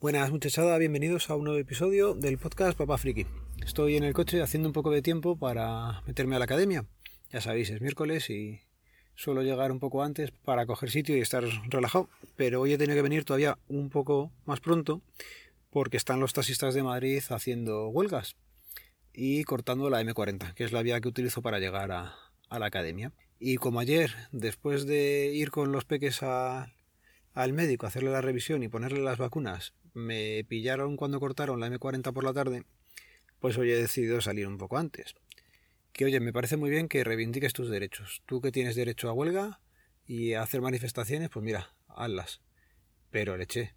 Buenas muchachada, bienvenidos a un nuevo episodio del podcast Papá Friki. Estoy en el coche haciendo un poco de tiempo para meterme a la academia. Ya sabéis, es miércoles y suelo llegar un poco antes para coger sitio y estar relajado. Pero hoy he tenido que venir todavía un poco más pronto porque están los taxistas de Madrid haciendo huelgas y cortando la M40, que es la vía que utilizo para llegar a, a la academia. Y como ayer, después de ir con los peques a, al médico, hacerle la revisión y ponerle las vacunas, me pillaron cuando cortaron la M40 por la tarde, pues hoy he decidido salir un poco antes. Que oye, me parece muy bien que reivindiques tus derechos. Tú que tienes derecho a huelga y a hacer manifestaciones, pues mira, hazlas. Pero leche,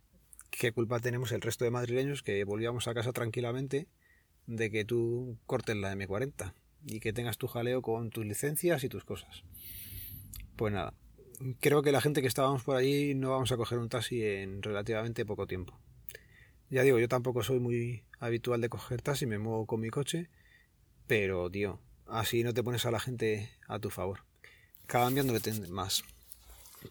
¿qué culpa tenemos el resto de madrileños que volvíamos a casa tranquilamente de que tú cortes la M40 y que tengas tu jaleo con tus licencias y tus cosas? Pues nada, creo que la gente que estábamos por allí no vamos a coger un taxi en relativamente poco tiempo. Ya digo, yo tampoco soy muy habitual de coger taxi, me muevo con mi coche, pero, tío, así no te pones a la gente a tu favor. Cambiando de más.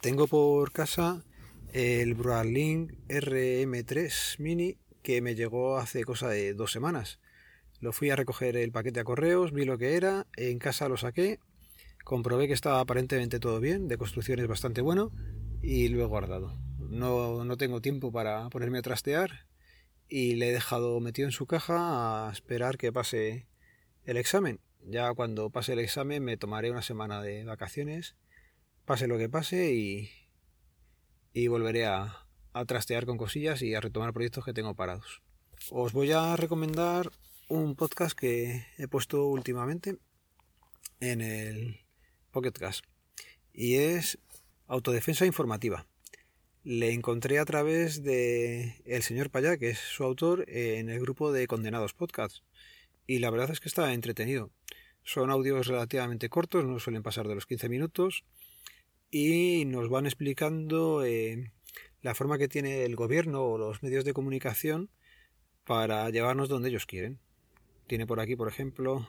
Tengo por casa el Broadlink RM3 Mini que me llegó hace cosa de dos semanas. Lo fui a recoger el paquete a correos, vi lo que era, en casa lo saqué, comprobé que estaba aparentemente todo bien, de construcción es bastante bueno, y lo he guardado. No, no tengo tiempo para ponerme a trastear y le he dejado metido en su caja a esperar que pase el examen. Ya cuando pase el examen me tomaré una semana de vacaciones, pase lo que pase y, y volveré a, a trastear con cosillas y a retomar proyectos que tengo parados. Os voy a recomendar un podcast que he puesto últimamente en el Pocket y es Autodefensa Informativa le encontré a través de el señor Payá, que es su autor, en el grupo de Condenados Podcasts. Y la verdad es que está entretenido. Son audios relativamente cortos, no suelen pasar de los 15 minutos, y nos van explicando eh, la forma que tiene el gobierno o los medios de comunicación para llevarnos donde ellos quieren. Tiene por aquí, por ejemplo,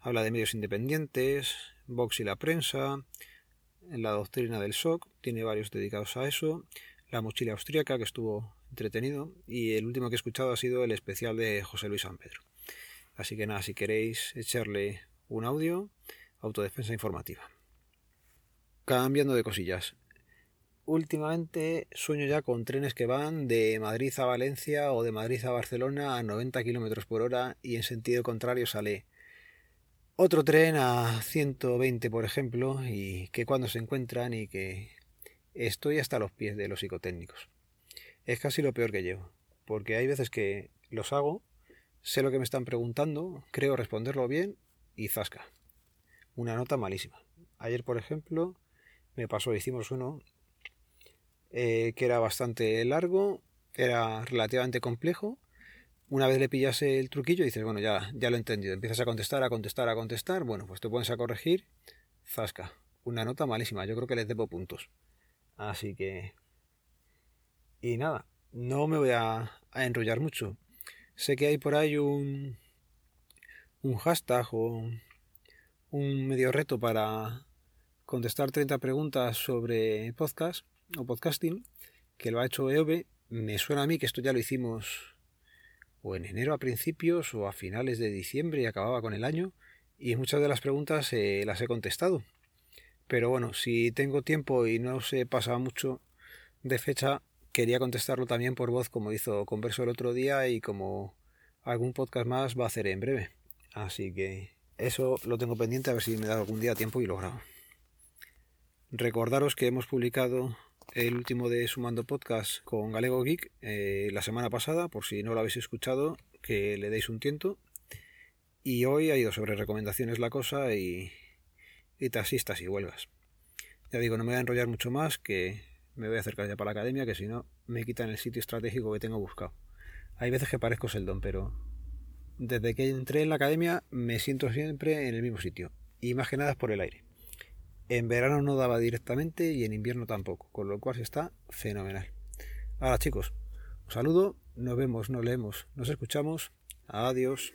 habla de medios independientes, Vox y la prensa, en la doctrina del SOC, tiene varios dedicados a eso, la mochila austríaca, que estuvo entretenido, y el último que he escuchado ha sido el especial de José Luis San Pedro. Así que nada, si queréis echarle un audio, autodefensa informativa. Cambiando de cosillas. Últimamente sueño ya con trenes que van de Madrid a Valencia o de Madrid a Barcelona a 90 km por hora y en sentido contrario sale otro tren a 120, por ejemplo, y que cuando se encuentran y que estoy hasta los pies de los psicotécnicos. Es casi lo peor que llevo, porque hay veces que los hago, sé lo que me están preguntando, creo responderlo bien y zasca. Una nota malísima. Ayer, por ejemplo, me pasó, hicimos uno eh, que era bastante largo, era relativamente complejo una vez le pillas el truquillo, dices, bueno, ya, ya lo he entendido. Empiezas a contestar, a contestar, a contestar. Bueno, pues te pones a corregir. Zasca. Una nota malísima. Yo creo que les debo puntos. Así que... Y nada, no me voy a, enrollar mucho. Sé que hay por ahí un, un hashtag o un medio reto para contestar 30 preguntas sobre podcast o podcasting, que lo ha hecho EOB. Me suena a mí que esto ya lo hicimos o en enero a principios o a finales de diciembre y acababa con el año y muchas de las preguntas eh, las he contestado. Pero bueno, si tengo tiempo y no se pasa mucho de fecha, quería contestarlo también por voz como hizo Converso el otro día y como algún podcast más va a hacer en breve. Así que eso lo tengo pendiente a ver si me da algún día tiempo y lo grabo. Recordaros que hemos publicado el último de Sumando Podcast con Galego Geek eh, la semana pasada, por si no lo habéis escuchado, que le deis un tiento. Y hoy ha ido sobre recomendaciones la cosa y, y taxistas y huelgas. Ya digo, no me voy a enrollar mucho más, que me voy a acercar ya para la academia, que si no me quitan el sitio estratégico que tengo buscado. Hay veces que parezco seldón, pero desde que entré en la academia me siento siempre en el mismo sitio. Y más que nada es por el aire. En verano no daba directamente y en invierno tampoco, con lo cual está fenomenal. Ahora chicos, un saludo, nos vemos, nos leemos, nos escuchamos. Adiós.